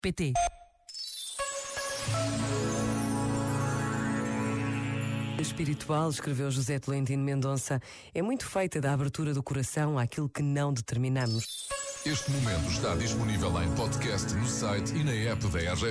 pt espiritual, escreveu José Tolentino Mendonça, é muito feita da abertura do coração àquilo que não determinamos. Este momento está disponível em podcast no site e na app da RGF.